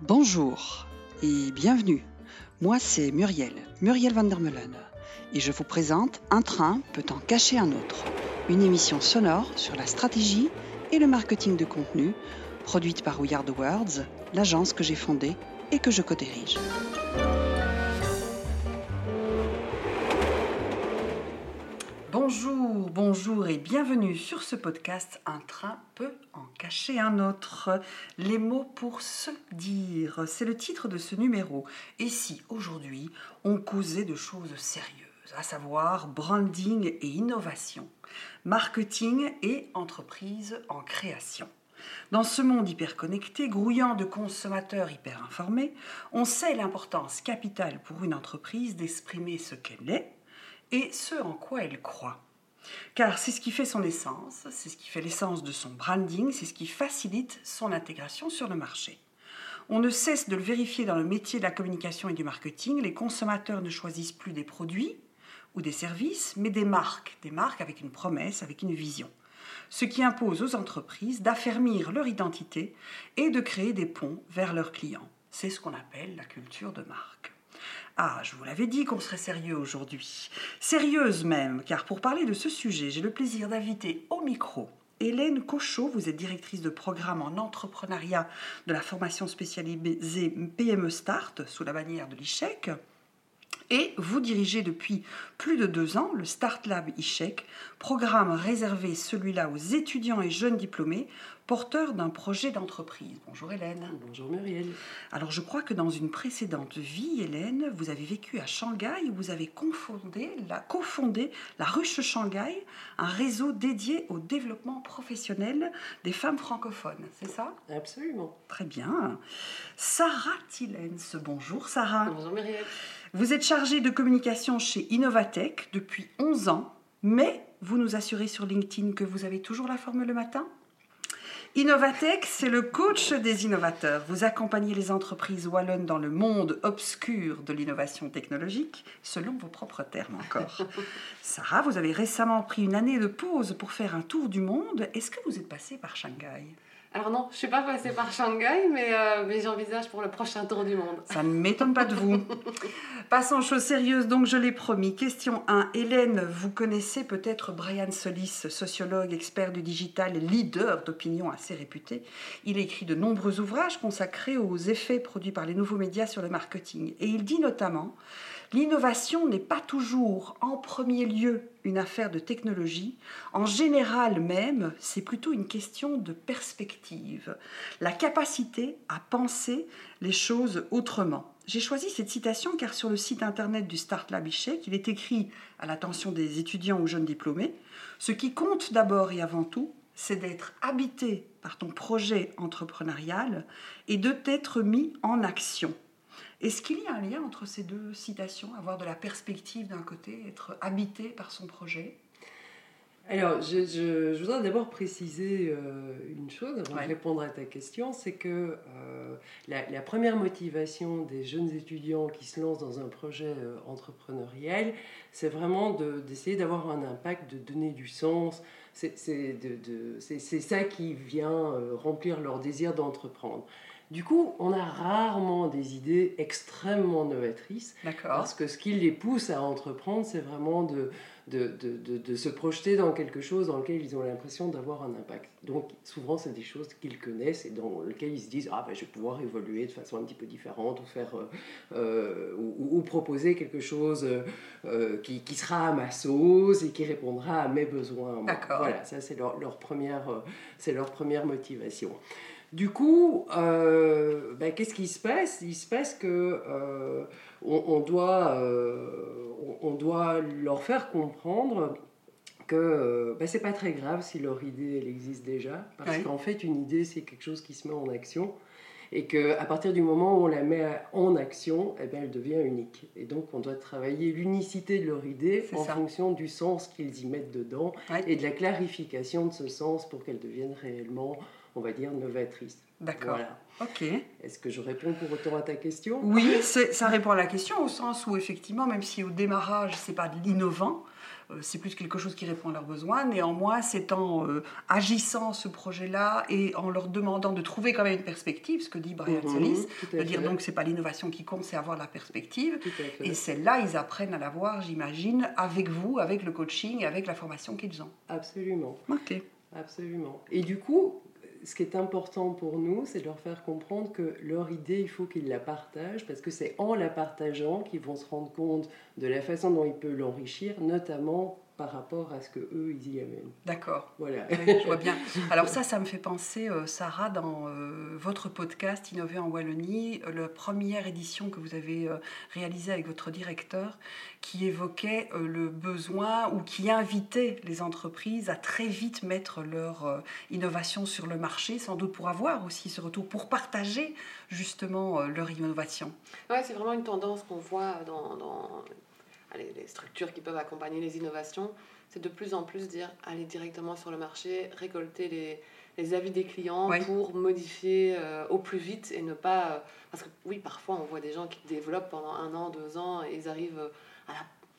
Bonjour et bienvenue. Moi, c'est Muriel, Muriel van der Meulen, et je vous présente Un train peut en cacher un autre, une émission sonore sur la stratégie et le marketing de contenu, produite par We Are Words, l'agence que j'ai fondée et que je co-dirige. Bonjour, bonjour et bienvenue sur ce podcast Un train peut en cacher un autre. Les mots pour se dire, c'est le titre de ce numéro. Et si aujourd'hui on causait de choses sérieuses, à savoir branding et innovation, marketing et entreprise en création? Dans ce monde hyper connecté, grouillant de consommateurs hyper informés, on sait l'importance capitale pour une entreprise d'exprimer ce qu'elle est et ce en quoi elle croit. Car c'est ce qui fait son essence, c'est ce qui fait l'essence de son branding, c'est ce qui facilite son intégration sur le marché. On ne cesse de le vérifier dans le métier de la communication et du marketing, les consommateurs ne choisissent plus des produits ou des services, mais des marques, des marques avec une promesse, avec une vision. Ce qui impose aux entreprises d'affermir leur identité et de créer des ponts vers leurs clients. C'est ce qu'on appelle la culture de marque. Ah, je vous l'avais dit qu'on serait sérieux aujourd'hui. Sérieuse même, car pour parler de ce sujet, j'ai le plaisir d'inviter au micro Hélène Cochot, vous êtes directrice de programme en entrepreneuriat de la formation spécialisée PME Start sous la bannière de l'ICHEC. Et vous dirigez depuis plus de deux ans le Start Lab ICHEC, programme réservé celui-là aux étudiants et jeunes diplômés porteur d'un projet d'entreprise. Bonjour Hélène. Bonjour Muriel. Alors je crois que dans une précédente vie, Hélène, vous avez vécu à Shanghai où vous avez confondé la, cofondé la Ruche Shanghai, un réseau dédié au développement professionnel des femmes francophones. C'est ça? Absolument. Très bien. Sarah Tillens. Bonjour Sarah. Bonjour Muriel. Vous êtes chargée de communication chez Innovatech depuis 11 ans, mais vous nous assurez sur LinkedIn que vous avez toujours la forme le matin Innovatech, c'est le coach des innovateurs. Vous accompagnez les entreprises wallonnes dans le monde obscur de l'innovation technologique, selon vos propres termes encore. Sarah, vous avez récemment pris une année de pause pour faire un tour du monde. Est-ce que vous êtes passée par Shanghai? Alors non, je ne suis pas passée par Shanghai, mais, euh, mais j'envisage pour le prochain tour du monde. Ça ne m'étonne pas de vous. Passons aux choses sérieuses, donc je l'ai promis. Question 1. Hélène, vous connaissez peut-être Brian Solis, sociologue, expert du digital, leader d'opinion assez réputé. Il écrit de nombreux ouvrages consacrés aux effets produits par les nouveaux médias sur le marketing. Et il dit notamment L'innovation n'est pas toujours en premier lieu une affaire de technologie. En général même, c'est plutôt une question de perspective, la capacité à penser les choses autrement. J'ai choisi cette citation car sur le site internet du Start Lab Ishek, il est écrit à l'attention des étudiants ou jeunes diplômés, ce qui compte d'abord et avant tout, c'est d'être habité par ton projet entrepreneurial et de t'être mis en action. Est-ce qu'il y a un lien entre ces deux citations, avoir de la perspective d'un côté, être habité par son projet? Alors, je, voudrais d'abord préciser euh, une chose avant de répondre à ta question, c'est que euh, la, première motivation des jeunes étudiants qui se lancent dans un projet euh, entrepreneurial, c'est vraiment d'essayer d'avoir un impact, de donner du sens. C'est ça qui vient remplir leur désir d'entreprendre. Du coup, on a rarement des idées extrêmement novatrices. Parce que ce qui les pousse à entreprendre, c'est vraiment de, de, de, de, se projeter dans quelque chose dans lequel ils ont l'impression d'avoir un impact. Donc, souvent, c'est des choses qu'ils connaissent et dans lesquelles ils se disent Ah, ben, je vais pouvoir évoluer de façon un petit peu différente ou, faire, euh, euh, ou, proposer quelque chose euh, qui, qui, sera à ma sauce et qui répondra à mes besoins. D'accord. Voilà, ça, c'est leur, leur, première, c'est leur première motivation. Du coup, euh, ben, qu'est-ce qui se passe? Il se passe que euh, on, doit, euh, on, doit leur faire comprendre que ben, c'est pas très grave si leur idée elle existe déjà, parce qu'en fait une idée c'est quelque chose qui se met en action et qu'à partir du moment où on la met en action, eh ben, elle devient unique. Et donc on doit travailler l'unicité de leur idée en fonction du sens qu'ils y mettent dedans et de la clarification de ce sens pour qu'elle devienne réellement on va dire, novatrice. D'accord. Ok. Est-ce que je réponds pour autant à ta question? Oui, ça répond à la question au sens où effectivement, même si au démarrage, c'est pas de l'innovant, euh, c'est plus quelque chose qui répond à leurs besoins. Néanmoins, c'est en euh, agissant ce projet-là et en leur demandant de trouver quand même une perspective, ce que dit Brian mmh, de dire donc c'est pas l'innovation qui compte, c'est avoir la perspective. Et celle-là, ils apprennent à l'avoir, j'imagine, avec vous, avec le coaching, avec la formation qu'ils ont. Absolument. Ok. Absolument. Et du coup, ce qui est important pour nous, c'est de leur faire comprendre que leur idée, il faut qu'ils la partagent, parce que c'est en la partageant qu'ils vont se rendre compte de la façon dont ils peuvent l'enrichir, notamment par rapport à ce que eux ils y amènent. D'accord. Voilà. je vois bien. Alors ça, ça me fait penser, euh, Sarah, dans euh, votre podcast Innover en Wallonie, euh, la première édition que vous avez réalisée avec votre directeur, qui évoquait le besoin ou qui invitait les entreprises à très vite mettre leur innovation sur le marché, sans doute pour avoir aussi ce retour, pour partager justement leur innovation. Ouais, c'est vraiment une tendance qu'on voit dans, dans les structures qui peuvent accompagner les innovations, c'est de plus en plus dire aller directement sur le marché, récolter les, les avis des clients pour modifier euh, au plus vite et ne pas... Euh, parce que oui, parfois on voit des gens qui développent pendant un an, deux ans et ils arrivent à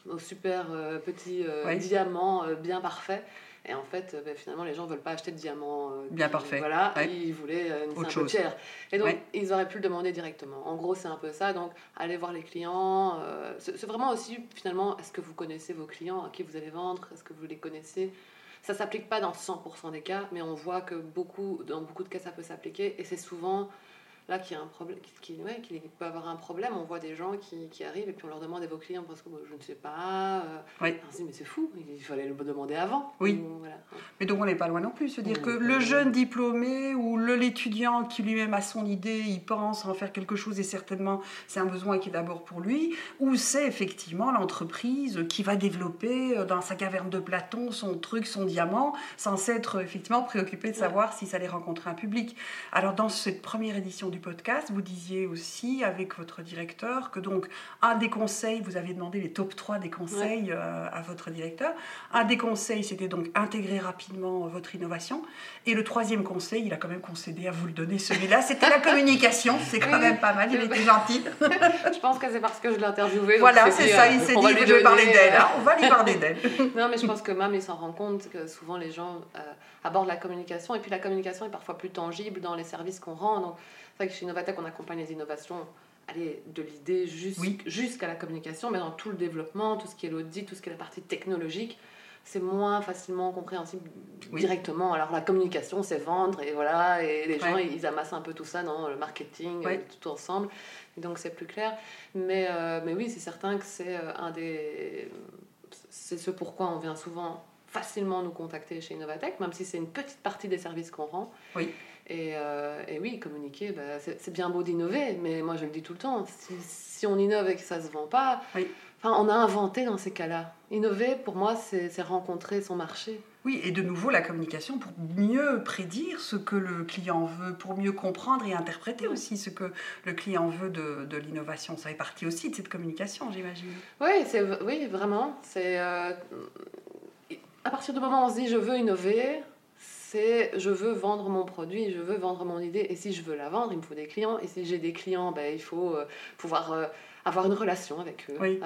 au super euh, petit diamant bien parfait. Et en fait, ben, finalement, les gens ne veulent pas acheter de diamants. Euh, Bien parfait. Voilà, ils voulaient euh, une simple pierre. Et donc, ils auraient pu le demander directement. En gros, c'est un peu ça. Donc, allez voir les clients. Euh, c'est vraiment aussi, finalement, est-ce que vous connaissez vos clients à qui vous allez vendre Est-ce que vous les connaissez? Ça ne s'applique pas dans 100% des cas, mais on voit que beaucoup, dans beaucoup de cas, ça peut s'appliquer. Et c'est souvent là qui a un problème, qui, ouais, qui, peut avoir un problème. On voit des gens qui, qui, arrivent et puis on leur demande à vos clients parce que je ne sais pas. Euh. On se dit mais c'est fou, il fallait le demander avant. Oui. Mais donc on n'est pas loin non plus, se dire que le jeune diplômé ou l'étudiant qui lui-même a son idée, il pense en faire quelque chose et certainement c'est un besoin qui est d'abord pour lui, ou c'est effectivement l'entreprise qui va développer euh, dans sa caverne de Platon son truc, son diamant, sans s'être effectivement préoccupé de savoir si ça allait rencontrer un public. Alors dans cette première édition du podcast, vous disiez aussi avec votre directeur que donc un des conseils, vous avez demandé les top 3 des conseils euh, à votre directeur. Un des conseils, c'était donc intégrer rapidement votre innovation. Et le troisième conseil, il a quand même concédé à vous le donner celui-là, c'était la communication. C'est quand même pas mal, il était gentil. je pense que c'est parce que je l'ai interviewé. Voilà, c'est ça, il s'est dit, je vais parler d'elle. Hein. on va lui parler d'elle. non, mais je pense que même il s'en rend compte que souvent les gens euh, abordent la communication. Et puis la communication est parfois plus tangible dans les services qu'on rend. Donc, c'est vrai que chez Novatech, on accompagne les innovations allez, de l'idée jusqu'à la communication, mais dans tout le développement, tout ce qui est l'audit, tout ce qui est la partie technologique, c'est moins facilement compréhensible directement. Alors la communication, c'est vendre et voilà, et les gens ils, amassent un peu tout ça dans le marketing, euh, tout ensemble, donc c'est plus clair. Mais, euh, mais oui, c'est certain que c'est euh, un des, c'est ce pourquoi on vient souvent facilement nous contacter chez Innovatech, même si c'est une petite partie des services qu'on rend. Oui. Et, euh, et, oui, communiquer, bah, c'est bien beau d'innover, mais moi je le dis tout le temps, si, si on innove et que ça ne se vend pas, enfin, on a inventé dans ces cas-là. Innover, pour moi, c'est rencontrer son marché. Oui, et de nouveau la communication pour mieux prédire ce que le client veut, pour mieux comprendre et interpréter aussi ce que le client veut de, de l'innovation. Ça fait partie aussi de cette communication, j'imagine. Oui, oui, vraiment. C'est euh, à partir du moment où on se dit je veux innover, c'est je veux vendre mon produit, je veux vendre mon idée, et si je veux la vendre, il me faut des clients, et si j'ai des clients, ben, il faut euh, pouvoir euh, avoir une relation avec eux. Euh,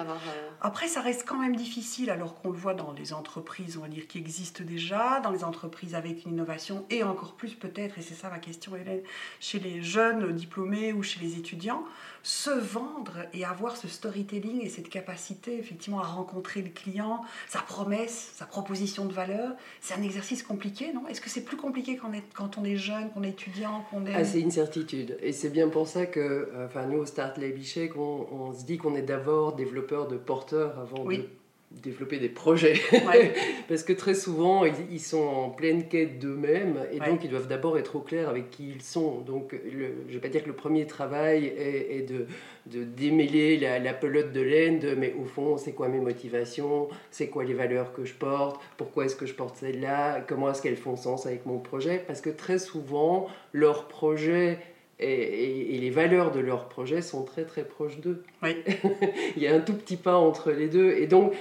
Après, ça reste quand même difficile, alors qu'on le voit dans les entreprises, on va dire, qui existent déjà, dans les entreprises avec une innovation, et encore plus peut-être, et c'est ça ma question Hélène, chez les jeunes diplômés ou chez les étudiants, se vendre et avoir ce storytelling et cette capacité effectivement à rencontrer le client, sa promesse, sa proposition de valeur, c'est un exercice compliqué, non? Est-ce que c'est plus compliqué quand on est, quand on est jeune, qu'on est étudiant, qu'on est... Ah, c'est une certitude. Et c'est bien pour ça que, euh, enfin, nous, au Start Lab on, on se dit qu'on est d'abord développeur de porteurs avant de développer des projets. Parce que très souvent, ils, sont en pleine quête d'eux-mêmes et donc ils doivent d'abord être au clair avec qui ils sont. Donc je ne vais pas dire que le premier travail est, de, de, démêler la, la, pelote de laine, mais au fond, c'est quoi mes motivations, c'est quoi les valeurs que je porte, pourquoi est-ce que je porte celle-là, comment est-ce qu'elles font sens avec mon projet? Parce que très souvent, leur projet et, les valeurs de leur projet sont très très proches d'eux. Oui. Il y a un tout petit pas entre les deux. Et donc,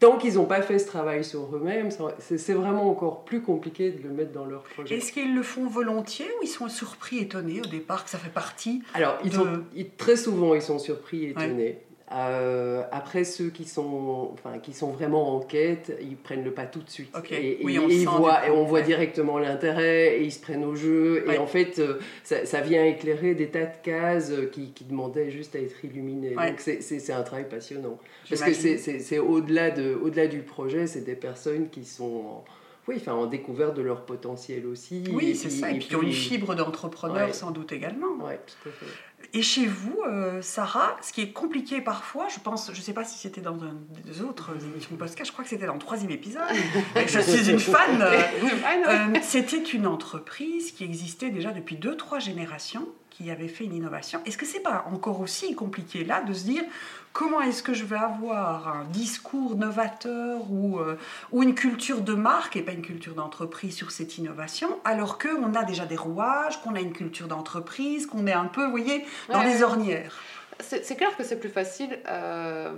tant qu'ils n'ont pas fait ce travail sur eux-mêmes, c'est vraiment encore plus compliqué de le mettre dans leur projet. Est-ce qu'ils le font volontiers ou ils sont surpris, étonnés au départ que ça fait partie Alors, ils sont, très souvent, ils sont surpris, étonnés. Euh, après, ceux qui sont, enfin, qui sont vraiment en quête, ils prennent le pas tout de suite. Et, on ils voient, et on voit directement l'intérêt, et ils se prennent au jeu. Et en fait, euh, ça, vient éclairer des tas de cases qui, qui demandaient juste à être illuminées. Donc c'est un travail passionnant. Parce que c'est au-delà de, au -delà du projet, c'est des personnes qui sont... oui, enfin, en découverte de leur potentiel aussi. Oui, c'est ça. Et, puis, qui ont une fibre d'entrepreneur sans doute également. Oui, tout à fait. Et chez vous, euh, Sarah, ce qui est compliqué parfois, je pense, je ne sais pas si c'était dans un des autres émissions de podcast, je crois que c'était dans le troisième épisode, je suis une fan, euh, c'était une entreprise qui existait déjà depuis deux, trois générations, qui avait fait une innovation. Est-ce que c'est pas encore aussi compliqué là de se dire comment est-ce que je vais avoir un discours novateur ou, euh, ou une culture de marque et pas une culture d'entreprise sur cette innovation, alors qu'on a déjà des rouages, qu'on a une culture d'entreprise, qu'on est un peu, vous voyez, dans les ornières? C'est clair que c'est plus facile. Euh,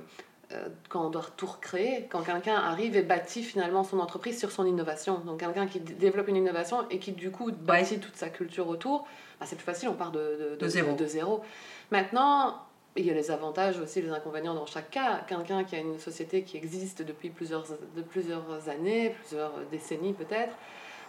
euh, quand on doit tout recréer, quand quelqu'un arrive et bâtit finalement son entreprise sur son innovation. Donc quelqu'un qui développe une innovation et qui du coup bâtit toute sa culture autour, bah, c'est plus facile, on part de, de, zéro. de, zéro. Maintenant, il y a les avantages aussi, les inconvénients dans chaque cas. Quelqu'un qui a une société qui existe depuis plusieurs, de plusieurs années, plusieurs décennies peut-être,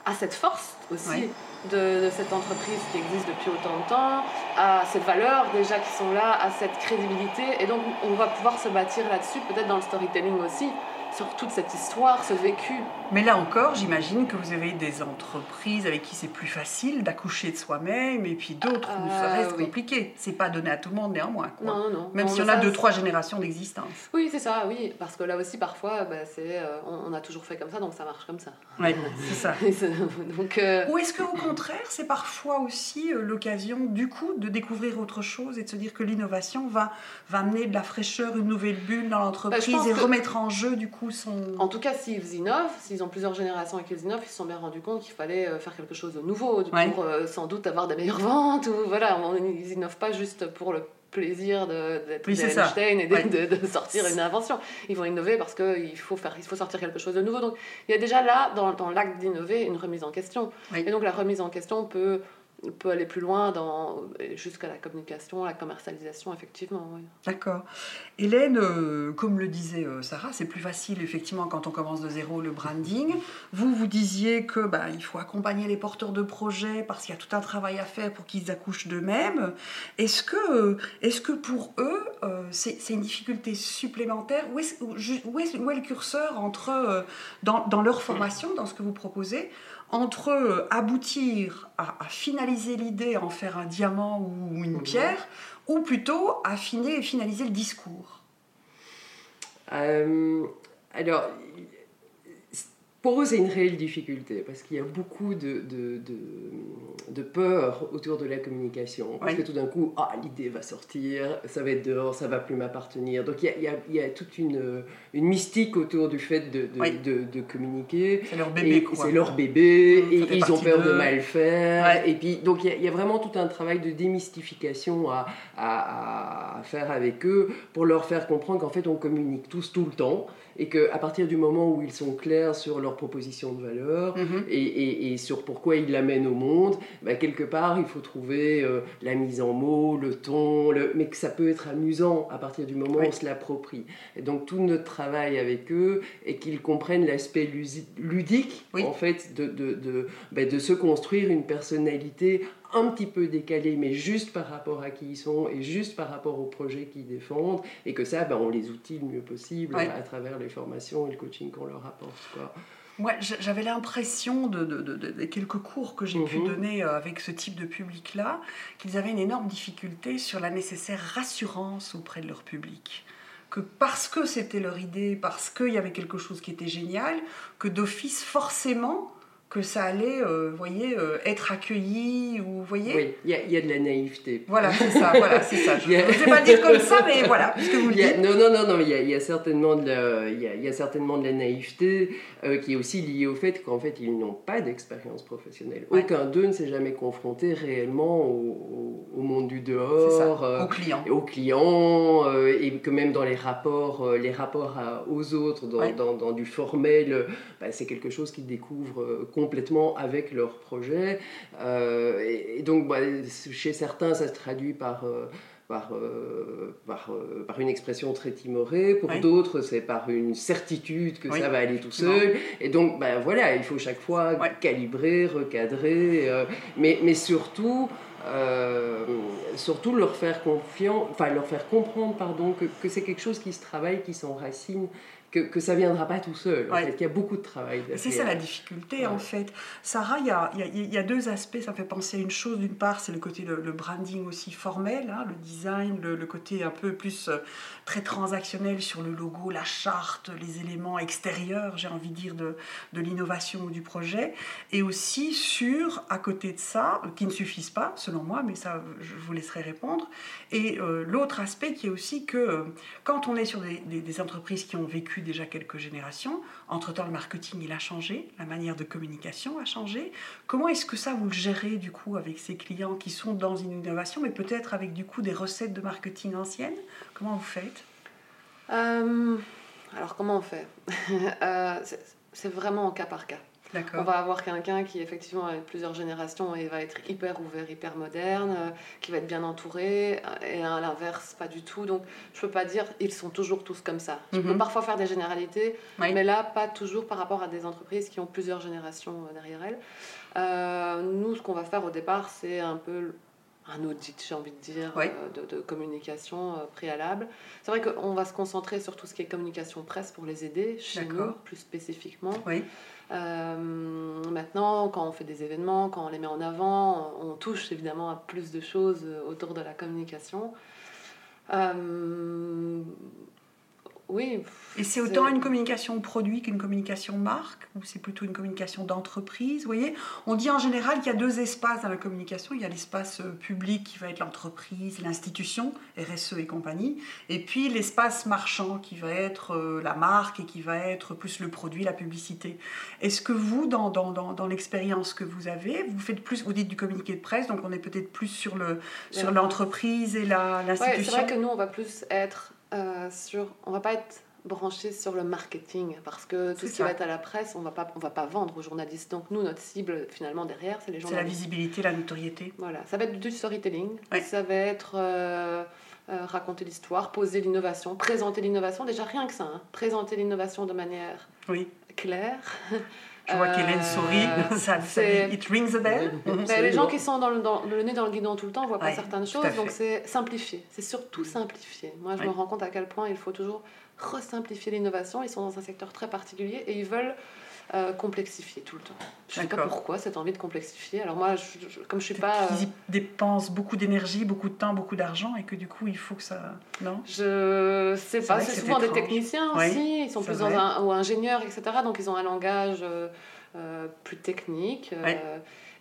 a cette force aussi de, cette entreprise qui existe depuis autant de temps, à cette valeur déjà qui sont là, à cette crédibilité. Et donc on va pouvoir se bâtir là-dessus, peut-être dans le storytelling aussi, sur toute cette histoire, ce vécu. Mais là encore, j'imagine que vous avez des entreprises avec qui c'est plus facile d'accoucher de soi-même, et puis d'autres où ça reste euh, compliqué. C'est pas donné à tout le monde néanmoins. Quoi. Non, non, Même si on a deux, trois générations d'existence. Oui, c'est ça, oui. Parce que là aussi, parfois, bah, c'est, euh, on, a toujours fait comme ça, donc ça marche comme ça. Oui, c'est ça. donc, euh, Ou est-ce qu'au contraire, c'est parfois aussi l'occasion, du coup, de découvrir autre chose et de se dire que l'innovation va, va amener de la fraîcheur, une nouvelle bulle dans bah, l'entreprise et remettre en jeu, du coup, en tout cas, s'ils innovent, s'ils ont plusieurs générations et qu'ils innovent, ils se sont bien rendus compte qu'il fallait euh, faire quelque chose de nouveau pour euh, sans doute avoir des meilleures ventes. Ou, voilà, ils innovent pas juste pour le plaisir d'être oui, Einstein et de, sortir une invention. Ils vont innover parce qu'il faut, faire, il faut sortir quelque chose de nouveau. Donc il y a déjà là, dans, dans l'acte d'innover, une remise en question. Et donc la remise en question peut peut aller plus loin dans, jusqu'à la communication, la commercialisation, effectivement. D'accord. Hélène, euh, comme le disait euh, Sarah, c'est plus facile, effectivement, quand on commence de zéro, le branding. Vous, vous disiez que bah, il faut accompagner les porteurs de projets parce qu'il y a tout un travail à faire pour qu'ils accouchent d'eux-mêmes. Est-ce que, est que pour eux, euh, c'est, une difficulté supplémentaire? Où est, où, où est, le curseur entre, dans leur formation, dans ce que vous proposez entre euh, aboutir à, finaliser l'idée, en faire un diamant ou une mhm. pierre, ou plutôt affiner et finaliser le discours euh, Alors, pour eux, c'est une réelle difficulté parce qu'il y a beaucoup de, de, de, peur autour de la communication. Parce que tout d'un coup, ah, l'idée va sortir, ça va être dehors, ça va plus m'appartenir. Donc il y a, y a, toute une, une, mystique autour du fait de, de, communiquer. C'est leur bébé, C'est leur bébé, et ils ont peur de mal faire. Et puis, donc il y, a vraiment tout un travail de démystification à, à, à faire avec eux pour leur faire comprendre qu'en fait, on communique tous tout le temps et qu'à partir du moment où ils sont clairs sur leur proposition de valeur mhm. et, et, sur pourquoi ils l'amènent au monde, bah, quelque part, il faut trouver euh, la mise en mots, le ton, le... mais que ça peut être amusant à partir du moment où on se l'approprie. Et donc tout notre travail avec eux est qu'ils comprennent l'aspect ludique, en fait, de, de, de, bah, de se construire une personnalité un petit peu décalé, mais juste par rapport à qui ils sont et juste par rapport au projet qu'ils défendent, et que ça, ben, on les outille le mieux possible à travers les formations et le coaching qu'on leur apporte. Quoi. Ouais, j'avais l'impression de, de, des quelques cours que j'ai pu mhm. donner euh, avec ce type de public-là, qu'ils avaient une énorme difficulté sur la nécessaire rassurance auprès de leur public que parce que c'était leur idée, parce qu'il y avait quelque chose qui était génial, que d'office, forcément, que ça allait, euh, voyez, euh, être accueilli ou voyez. Oui, il y, y, a de la naïveté. Voilà, c'est ça, voilà, c'est ça. Je ne vais pas dire comme ça, mais voilà, puisque vous le dites. Non, non, non, non, il y a, y a, certainement de la, y a, y a certainement de la naïveté euh, qui est aussi liée au fait qu'en fait, ils n'ont pas d'expérience professionnelle. Aucun d'eux ne s'est jamais confronté réellement au, au, monde du dehors, ça, aux clients, aux clients, et que même dans les rapports, les rapports aux autres, dans, dans, dans, du formel, bah, c'est quelque chose qu'ils découvrent complètement avec leur projet. Euh, et, donc, bah, chez certains, ça se traduit par... Euh, par, euh, par, par, une expression très timorée, pour d'autres c'est par une certitude que ça va aller tout seul. Et donc ben, voilà, il faut chaque fois calibrer, recadrer, mais, mais surtout, surtout leur faire confiance, enfin leur faire comprendre pardon, que, que c'est quelque chose qui se travaille, qui s'enracine que, que ça ne viendra pas tout seul. En fait, il y a beaucoup de travail. C'est ça la difficulté, en fait. Sarah, il y a, y, y a, deux aspects. Ça fait penser à une chose. D'une part, c'est le côté le, le, branding aussi formel, hein, le design, le, le, côté un peu plus euh, très transactionnel sur le logo, la charte, les éléments extérieurs, j'ai envie de dire, de, de l'innovation ou du projet. Et aussi sur, à côté de ça, qui ne suffisent pas, selon moi, mais ça, je vous laisserai répondre. Et euh, l'autre aspect qui est aussi que euh, quand on est sur des, des, des entreprises qui ont vécu déjà quelques générations. Entre-temps, le marketing, il a changé, la manière de communication a changé. Comment est-ce que ça, vous le gérez du coup avec ces clients qui sont dans une innovation, mais peut-être avec du coup des recettes de marketing anciennes? Comment vous faites? Euh, Alors, comment on fait? Euh, C'est vraiment au cas par cas. On va avoir quelqu'un qui effectivement a plusieurs générations et va être hyper ouvert, hyper moderne, euh, qui va être bien entouré, euh, et à l'inverse, pas du tout. Donc je peux pas dire ils sont toujours tous comme ça. Je peux mhm. parfois faire des généralités, mais là, pas toujours par rapport à des entreprises qui ont plusieurs générations euh, derrière elles. nous, ce qu'on va faire au départ, c'est un peu un audit, j'ai envie de dire, de, de, communication préalable. C'est vrai qu'on va se concentrer sur tout ce qui est communication presse pour les aider, chez nous, plus spécifiquement. Oui. Euh, maintenant, quand on fait des événements, quand on les met en avant, on, touche évidemment à plus de choses autour de la communication. Euh, oui. Et c'est autant une communication produit qu'une communication marque Ou c'est plutôt une communication d'entreprise Vous voyez, on dit en général qu'il y a deux espaces dans la communication. Il y a l'espace euh, public qui va être l'entreprise, l'institution, RSE et compagnie. Et puis l'espace marchand qui va être euh, la marque et qui va être plus le produit, la publicité. Est-ce que vous, dans, dans, dans, dans l'expérience que vous avez, vous faites plus, vous dites du communiqué de presse, donc on est peut-être plus sur, le, sur l'entreprise et l'institution ouais, C'est vrai que nous, on va plus être euh, sur, on va pas être branché sur le marketing parce que tout ce qui va être à la presse, on va pas, on va pas vendre aux journalistes. Donc nous, notre cible finalement derrière, c'est les journalistes. C'est la visibilité, la notoriété. Voilà, ça va être du storytelling, ça va être euh, euh, raconter l'histoire, poser l'innovation, présenter l'innovation. Déjà rien que ça, hein. présenter l'innovation de manière oui. claire. Je vois qu'Hélène sourit, ça, ça, it rings a bell. les gens qui sont dans le, dans, le, nez dans le guidon tout le temps ne voient pas certaines choses, donc c'est simplifier, c'est surtout simplifier. Moi, je me rends compte à quel point il faut toujours resimplifier l'innovation. Ils sont dans un secteur très particulier et ils veulent euh, complexifier tout le temps. Je ne sais pas pourquoi cette envie de complexifier. Alors moi, je, comme je suis pas... Euh... Ils dépensent beaucoup d'énergie, beaucoup de temps, beaucoup d'argent et que du coup, il faut que ça... Non? Je sais pas, c'est souvent des techniciens aussi, ils sont plus dans un... ou ingénieurs, etc. Donc ils ont un langage euh, euh plus technique. Euh,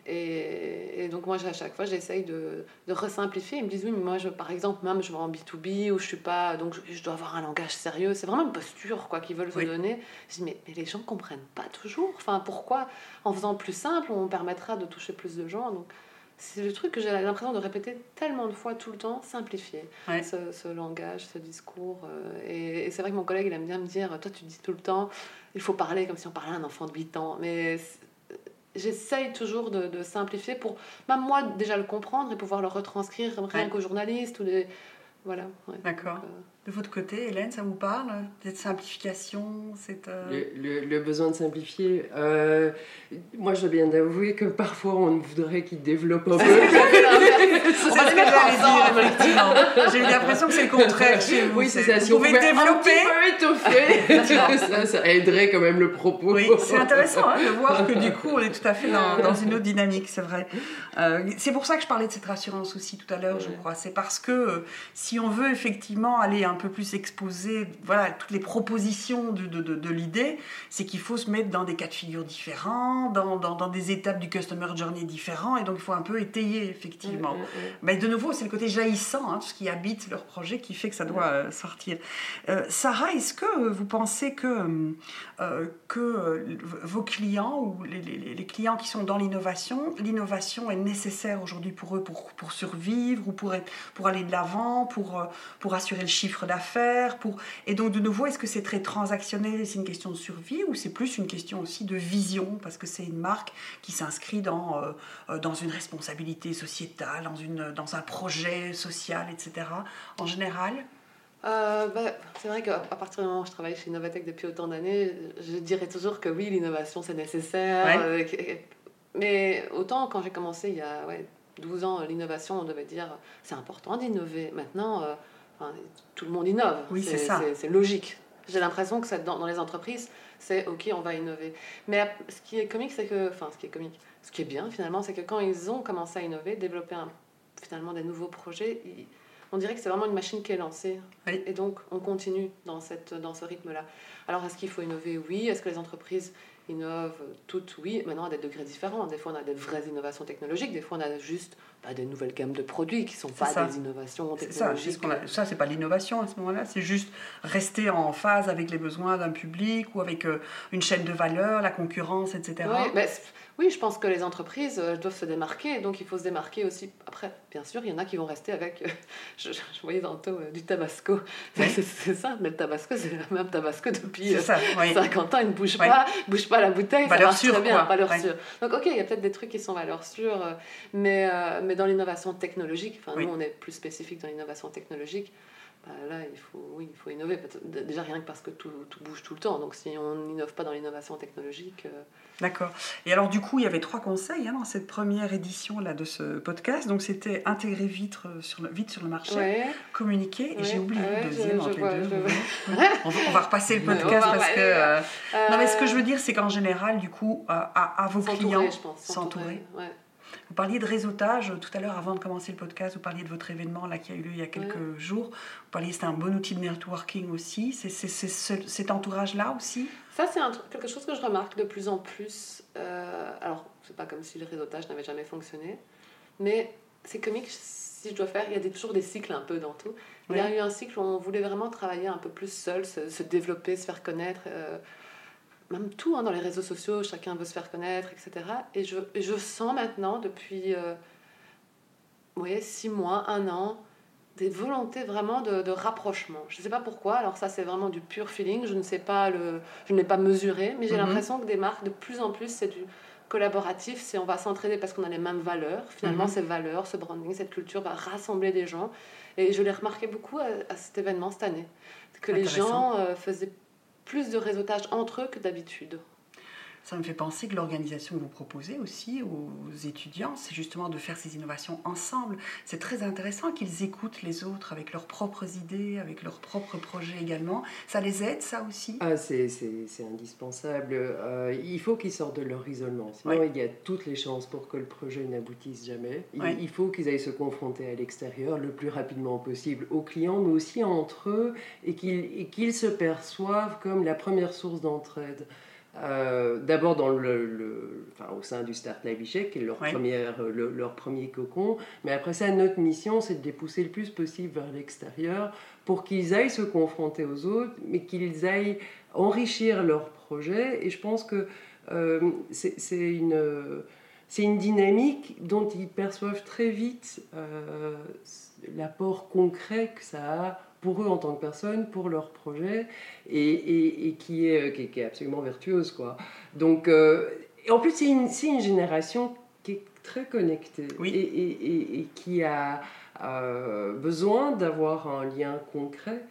et, donc moi, à chaque fois, j'essaye de, de resimplifier. Ils me disent, oui, mais moi, je, par exemple, même je vais en B2B ou je suis pas... Donc je, dois avoir un langage sérieux. C'est vraiment une posture quoi qu'ils veulent se donner. Je dis, mais, mais, les gens comprennent pas toujours. Enfin, pourquoi En faisant plus simple, on permettra de toucher plus de gens? Donc c'est le truc que j'ai l'impression de répéter tellement de fois tout le temps, simplifier ce, ce, langage, ce discours. Euh, et, et c'est vrai que mon collègue, il aime bien me dire, toi, tu dis tout le temps, il faut parler comme si on parlait à un enfant de 8 ans. Mais j'essaye toujours de, de, simplifier pour même moi déjà le comprendre et pouvoir le retranscrire rien ouais. qu'aux journalistes ou des voilà ouais. d'accord euh, de votre côté, Hélène, ça vous parle Cette simplification cette, euh... le, le, le, besoin de simplifier. Euh, moi, je viens d'avouer que parfois, on voudrait qu'il développe un peu. c'est ce que j'allais dire, effectivement. J'ai eu l'impression que c'est le contraire chez vous. Oui, c'est ça. Si vous pouvez développer. Un étoffer, ça, ça aiderait quand même le propos. Oui, c'est intéressant hein, de voir que du coup, on est tout à fait dans, dans une autre dynamique, c'est vrai. Euh, c'est pour ça que je parlais de cette rassurance aussi tout à l'heure, je crois. C'est parce que euh, si on veut effectivement aller un peu plus exposer voilà, toutes les propositions de, de, de, l'idée, c'est qu'il faut se mettre dans des cas de figure différents, dans, dans, dans, des étapes du customer journey différents, et donc il faut un peu étayer, effectivement. Mm, mm, mm. Mais de nouveau, c'est le côté jaillissant, hein, tout ce qui habite leur projet, qui fait que ça doit euh, sortir. Euh, Sarah, est-ce que vous pensez que, euh, que vos clients, ou les, les, les clients qui sont dans l'innovation, l'innovation est nécessaire aujourd'hui pour eux pour, pour survivre, ou pour, être, pour aller de l'avant, pour, pour assurer le chiffre d'affaires pour... Et donc, de nouveau, est-ce que c'est très transactionnel c'est une question de survie ou c'est plus une question aussi de vision parce que c'est une marque qui s'inscrit dans, euh, euh, dans une responsabilité sociétale, dans, une, dans un projet social, etc. En général? Euh, bah, c'est vrai qu'à partir du moment où je travaille chez Innovatech depuis autant d'années, je dirais toujours que oui, l'innovation c'est nécessaire. mais autant quand j'ai commencé il y a ouais, 12 ans, l'innovation, on devait dire c'est important d'innover. Maintenant, tout le monde innove. Oui, c'est ça. C'est logique. J'ai l'impression que dans, dans les entreprises, c'est OK, on va innover. Mais ce qui est comique, c'est que. Enfin, ce qui est comique. Ce qui est bien, finalement, c'est que quand ils ont commencé à innover, développer un, finalement des nouveaux projets, on dirait que c'est vraiment une machine qui est lancée. Et donc, on continue dans, cette, dans ce rythme-là. Alors, est-ce qu'il faut innover? Oui. Est-ce que les entreprises innovent toutes? Oui. Maintenant, à des degrés différents. Des fois, on a des vraies innovations technologiques. Des fois, on a juste pas des nouvelles gammes de produits qui sont pas des innovations technologiques. Ça, ça c'est pas l'innovation à ce moment-là. C'est juste rester en phase avec les besoins d'un public ou avec euh, une chaîne de valeur, la concurrence, etc. Oui, mais oui, je pense que les entreprises euh, doivent se démarquer, donc il faut se démarquer aussi. Après, bien sûr, il y en a qui vont rester avec, euh, je, voyais tantôt euh, du tabasco. C'est ça, mais le tabasco, c'est le même tabasco depuis 50 ans, il ne bouge pas, bouge pas la bouteille, valeur ça marche très bien, valeur sûre. Donc ok, il y a peut-être des trucs qui sont valeurs sûres, mais, mais dans l'innovation technologique, enfin nous on est plus spécifique dans l'innovation technologique, bah, là, il faut, oui, il faut innover. Déjà, rien que parce que tout, tout bouge tout le temps. Donc, si on n'innove pas dans l'innovation technologique. Euh, D'accord. Et alors, du coup, il y avait trois conseils hein, dans cette première édition là, de ce podcast. Donc, c'était intégrer vite euh, sur le, vite sur le marché, communiquer. Et j'ai oublié le deuxième entre les deux. on, va, repasser le podcast parce que. Euh, non, mais ce que je veux dire, c'est qu'en général, du coup, à, à, vos clients, s'entourer. Vous parliez de réseautage tout à l'heure avant de commencer le podcast. Vous parliez de votre événement là qui a eu lieu il y a quelques jours. Vous parliez c'était un bon outil de networking aussi. C'est cet entourage-là aussi? Ça, c'est quelque chose que je remarque de plus en plus. Euh, alors, c'est pas comme si le réseautage n'avait jamais fonctionné, mais c'est comique. Si je dois faire, il y a toujours des cycles un peu dans tout. Il y a eu un cycle où on voulait vraiment travailler un peu plus seul, se, développer, se faire connaître. Euh, même tout hein, dans les réseaux sociaux, chacun veut se faire connaître, etc. Et je, je sens maintenant, depuis euh, six mois, un an, des volontés vraiment de, de rapprochement. Je ne sais pas pourquoi, alors ça c'est vraiment du pur feeling, je ne sais pas, le, je n'ai pas mesuré, mais j'ai mhm. l'impression que des marques, de plus en plus, c'est du collaboratif, c'est on va s'entraider parce qu'on a les mêmes valeurs. Finalement, mhm. ces valeurs, ce branding, cette culture va rassembler des gens. Et je l'ai remarqué beaucoup à, cet événement cette année. Que les gens euh, faisaient plus de réseautage entre eux que d'habitude. Ça me fait penser que l'organisation que vous proposez aussi aux étudiants, c'est justement de faire ces innovations ensemble. C'est très intéressant qu'ils écoutent les autres avec leurs propres idées, avec leurs propres projets également. Ça les aide, ça aussi? Ah, C'est indispensable. Euh, il faut qu'ils sortent de leur isolement. Sinon, il y a toutes les chances pour que le projet n'aboutisse jamais. Il, faut qu'ils aillent se confronter à l'extérieur le plus rapidement possible aux clients, mais aussi entre eux, et qu'ils se perçoivent comme la première source d'entraide. Euh, d'abord dans le, enfin, au sein du Start est leur, première, leur premier cocon, mais après ça, notre mission, c'est de les pousser le plus possible vers l'extérieur pour qu'ils aillent se confronter aux autres, mais qu'ils aillent enrichir leur projet. Et je pense que euh, c'est une, une dynamique dont ils perçoivent très vite euh, l'apport concret que ça a pour eux en tant que personnes, pour leur projet, et, et, qui, est, qui, est, absolument vertueuse. Quoi. Donc, euh, en plus, c'est une, une, génération qui est très connectée oui. et, et, qui a euh, besoin d'avoir un lien concret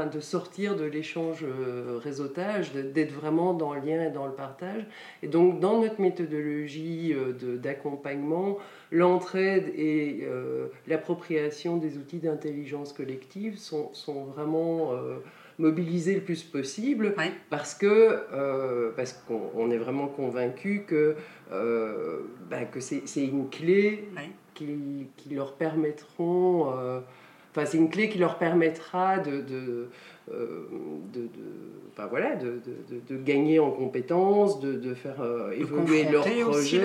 de sortir de l'échange euh, réseautage, d'être vraiment dans le lien et dans le partage. Et donc, dans notre méthodologie euh, d'accompagnement, l'entraide et euh, l'appropriation des outils d'intelligence collective sont, sont vraiment mobilisés le plus possible parce que parce qu'on est vraiment convaincu que, ben, que c'est une clé qui, qui, leur permettront enfin, c'est une clé qui leur permettra de, de, euh, de, enfin, voilà, de, de, gagner en compétences, de, faire évoluer leur projet.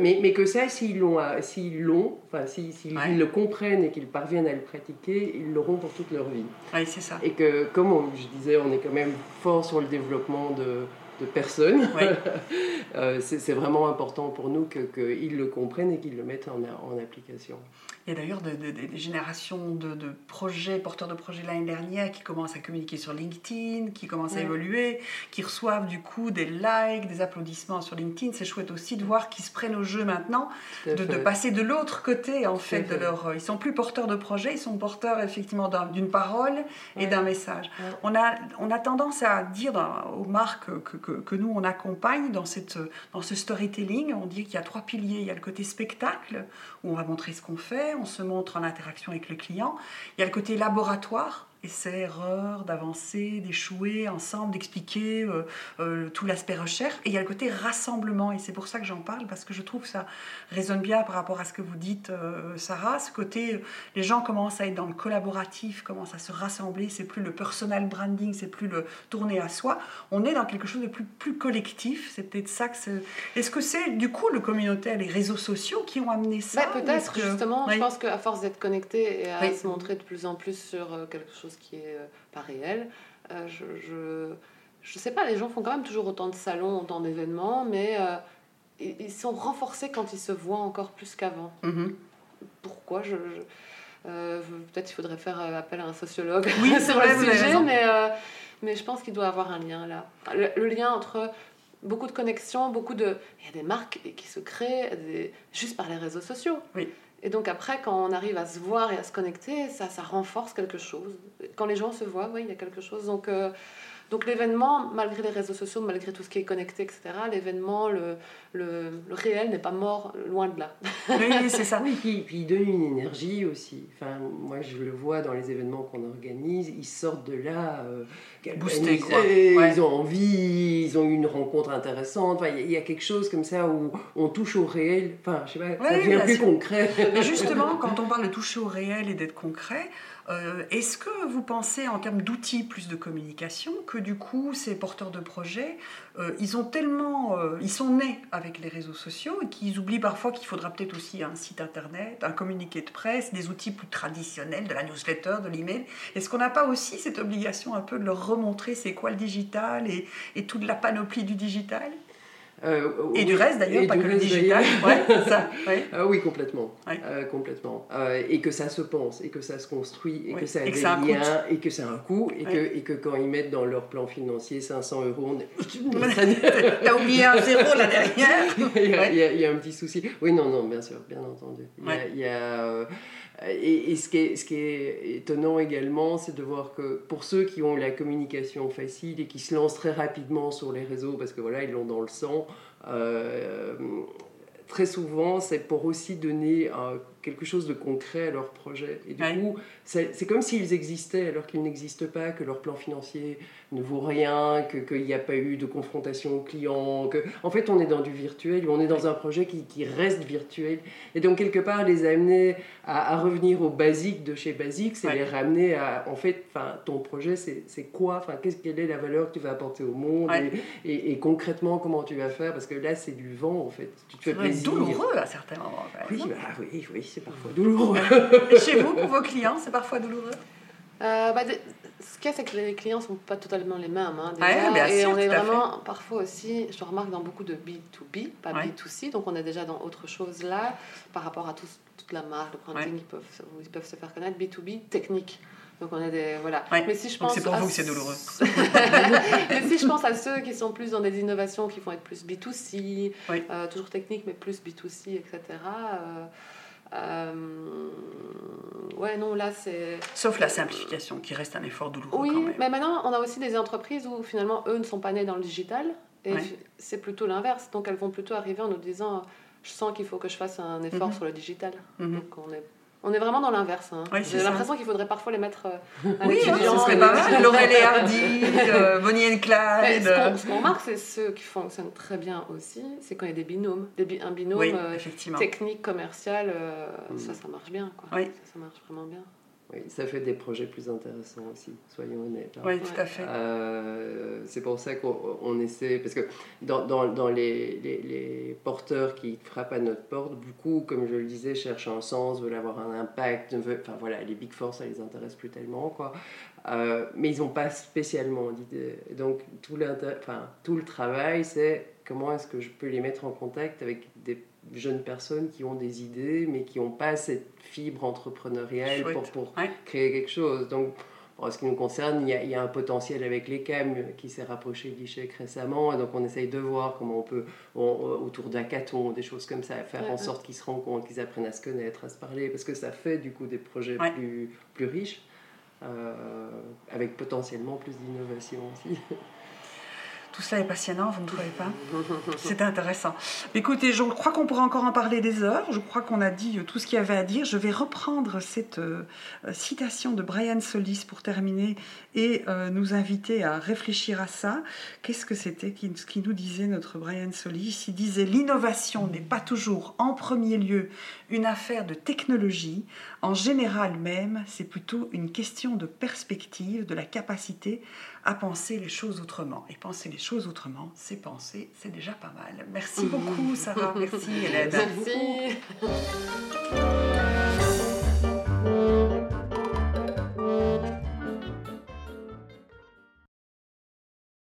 mais, mais que ça, s'ils l'ont, s'ils l'ont, enfin, s'ils, le comprennent et qu'ils parviennent à le pratiquer, ils l'auront pour toute leur vie. Oui, c'est ça. Et que, comme je disais, on est quand même fort sur le développement de de personnes. Euh, c'est vraiment important pour nous qu'ils le comprennent et qu'ils le mettent en, en application. Il y a d'ailleurs des générations de, projets, porteurs de projets l'année dernière, qui commencent à communiquer sur LinkedIn, qui commencent à évoluer, qui reçoivent du coup des likes, des applaudissements sur LinkedIn. C'est chouette aussi de voir qu'ils se prennent au jeu maintenant, de, passer de l'autre côté en fait, de leur. Ils sont plus porteurs de projets, ils sont porteurs effectivement d'une parole et d'un message. On, a, on a tendance à dire aux marques que, que, nous on accompagne dans, cette, dans ce storytelling, on dit qu'il y a trois piliers. Il y a le côté spectacle, où on va montrer ce qu'on fait on se montre en interaction avec le client. Il y a le côté laboratoire, essais, erreurs, d'avancer, d'échouer ensemble, d'expliquer euh, euh, tout l'aspect recherche. Et il y a le côté rassemblement, et c'est pour ça que j'en parle, parce que je trouve que ça résonne bien par rapport à ce que vous dites, euh, Sarah. Ce côté, les gens commencent à être dans le collaboratif, commencent à se rassembler, c'est plus le personal branding, c'est plus le tourner à soi. On est dans quelque chose de plus, plus collectif, c'est peut-être ça que c'est... Est-ce que c'est du coup le communautaire, les réseaux sociaux qui ont amené ça bah, Peut-être, justement, je pense qu'à force d'être connecté et à se montrer de plus en plus sur quelque chose qui est euh, pas réel. Euh, je, je, je, sais pas, les gens font quand même toujours autant de salons, autant d'événements, mais euh, ils, sont renforcés quand ils se voient encore plus qu'avant. Mm-hmm. Pourquoi je, Peut-être il faudrait faire appel à un sociologue oui, sur le sujet, mais, mais je pense qu'il doit y avoir un lien là. Le, lien entre beaucoup de connexions, beaucoup de... Il y a des marques qui se créent juste par les réseaux sociaux. Oui. Et donc après, quand on arrive à se voir et à se connecter, ça, ça renforce quelque chose. Quand les gens se voient, oui, il y a quelque chose. Donc, euh, donc l'événement, malgré les réseaux sociaux, malgré tout ce qui est connecté, etc., l'événement, le, le, le, réel n'est pas mort, loin de là. Oui, c'est ça. Oui, puis, puis il donne une énergie aussi. Enfin, moi, je le vois dans les événements qu'on organise, ils sortent de là... Euh, Boostés, quoi. Ils ont envie, ils ont eu une rencontre intéressante. Enfin, il y, a quelque chose comme ça où on touche au réel. Enfin, je sais pas, ça devient plus concret. Mais justement, quand on parle de toucher au réel et d'être concret, euh, est-ce que vous pensez en termes d'outils plus de communication que du coup ces porteurs de projets, euh, ils ont tellement, euh, ils sont nés avec les réseaux sociaux et qu'ils oublient parfois qu'il faudra peut-être aussi un site internet, un communiqué de presse, des outils plus traditionnels, de la newsletter, de l'email? Est-ce qu'on n'a pas aussi cette obligation un peu de leur remontrer c'est quoi le digital et, et toute la panoplie du digital? Euh, et du reste d'ailleurs, pas que le digital. ça, ah oui, complètement. Euh, complètement. Euh, et que ça se pense, et que ça se construit, et que ça a des liens, et que ça a un coût, et, que, et que quand ils mettent dans leur plan financier 500 euros, on T'as oublié un zéro là derrière il, y a, il, y a, un petit souci. Oui, non, non, bien sûr, bien entendu. Il y a, et, ce, qui est, ce, qui est, étonnant également, c'est de voir que pour ceux qui ont la communication facile et qui se lancent très rapidement sur les réseaux, parce que voilà, ils l'ont dans le sang, euh, très souvent, c'est pour aussi donner quelque chose de concret à leur projet. Et du coup, c'est comme s'ils existaient alors qu'ils n'existent pas, que leur plan financier ne vaut rien, qu'il n'y a pas eu de confrontation client. Que... En fait, on est dans du virtuel, on est dans un projet qui, qui reste virtuel. Et donc, quelque part, les amener à, revenir au basique de chez Basique, c'est les ramener à, en fait, ton projet, c'est quoi? Enfin, Quelle est la valeur que tu vas apporter au monde? Et, et, concrètement, comment tu vas faire? Parce que là, c'est du vent, en fait. Tu te fais plaisir. douloureux à certains moments. Oui, bah, oui, oui c'est parfois douloureux. chez vous, pour vos clients, c'est parfois douloureux? Euh, bah, ce qu'il y a, c'est que les clients sont pas totalement les mêmes. Hein, et on est vraiment, parfois aussi, je remarque dans beaucoup de B2B, pas B2C, donc on est déjà dans autre chose là, par rapport à toute la marque, le branding, ils, peuvent, ils peuvent se faire connaître. B2B, technique. Donc on a des voilà. Mais si je pense c'est pour vous que c'est douloureux. mais si je pense à ceux qui sont plus dans des innovations qui vont être plus B2C, euh, toujours technique mais plus B2C, etc. Euh, ouais, non, là, c'est... Sauf la simplification, qui reste un effort douloureux oui, quand même. mais maintenant, on a aussi des entreprises où, finalement, eux ne sont pas nés dans le digital. Et c'est plutôt l'inverse. Donc, elles vont plutôt arriver en nous disant, je sens qu'il faut que je fasse un effort mhm. sur le digital. Mhm. Donc, on est on est vraiment dans l'inverse. Hein. J'ai l'impression qu'il faudrait parfois les mettre euh, Oui, hein, ce serait pas mal. Laurel et Hardy, euh, Bonnie and Clyde. Ce qu'on remarque, c'est ceux qui fonctionnent très bien aussi, c'est quand il y a des binômes. Des un binôme euh, technique, commercial, mm. ça, ça marche bien. Quoi. Ça, ça marche vraiment bien. Oui, ça fait des projets plus intéressants aussi, soyons honnêtes. Hein. Oui, tout à fait. Euh, c'est pour ça qu'on essaie, parce que dans, dans, dans les, les, les, porteurs qui frappent à notre porte, beaucoup, comme je le disais, cherchent un sens, veulent avoir un impact, veulent, enfin voilà, les Big Four, ça les intéresse plus tellement, quoi. Euh, mais ils n'ont pas spécialement d'idées. Donc tout, enfin, tout le travail, c'est comment est-ce que je peux les mettre en contact avec des jeunes personnes qui ont des idées, mais qui n'ont pas cette fibre entrepreneuriale pour, pour créer quelque chose. Donc, en ce qui nous concerne, il y, a, il y, a, un potentiel avec les CAM qui s'est rapproché de l'ICHEC récemment, et donc on essaye de voir comment on peut, autour d'hackathon, des choses comme ça, faire en sorte qu'ils se rencontrent, qu'ils apprennent à se connaître, à se parler, parce que ça fait du coup des projets plus, plus riches, euh, avec potentiellement plus d'innovation aussi. Tout ça est passionnant, vous ne trouvez pas C'est intéressant. Écoutez, je crois qu'on pourrait encore en parler des heures. Je crois qu'on a dit tout ce qu'il y avait à dire. Je vais reprendre cette euh, citation de Brian Solis pour terminer et euh, nous inviter à réfléchir à ça. Qu'est-ce que c'était qui, qui nous disait notre Brian Solis? Il disait L'innovation n'est pas toujours en premier lieu une affaire de technologie. En général même, c'est plutôt une question de perspective, de la capacité à penser les choses autrement. Et penser les choses autrement, c'est penser, c'est déjà pas mal. Merci beaucoup, Sarah. Merci, Hélène. Merci.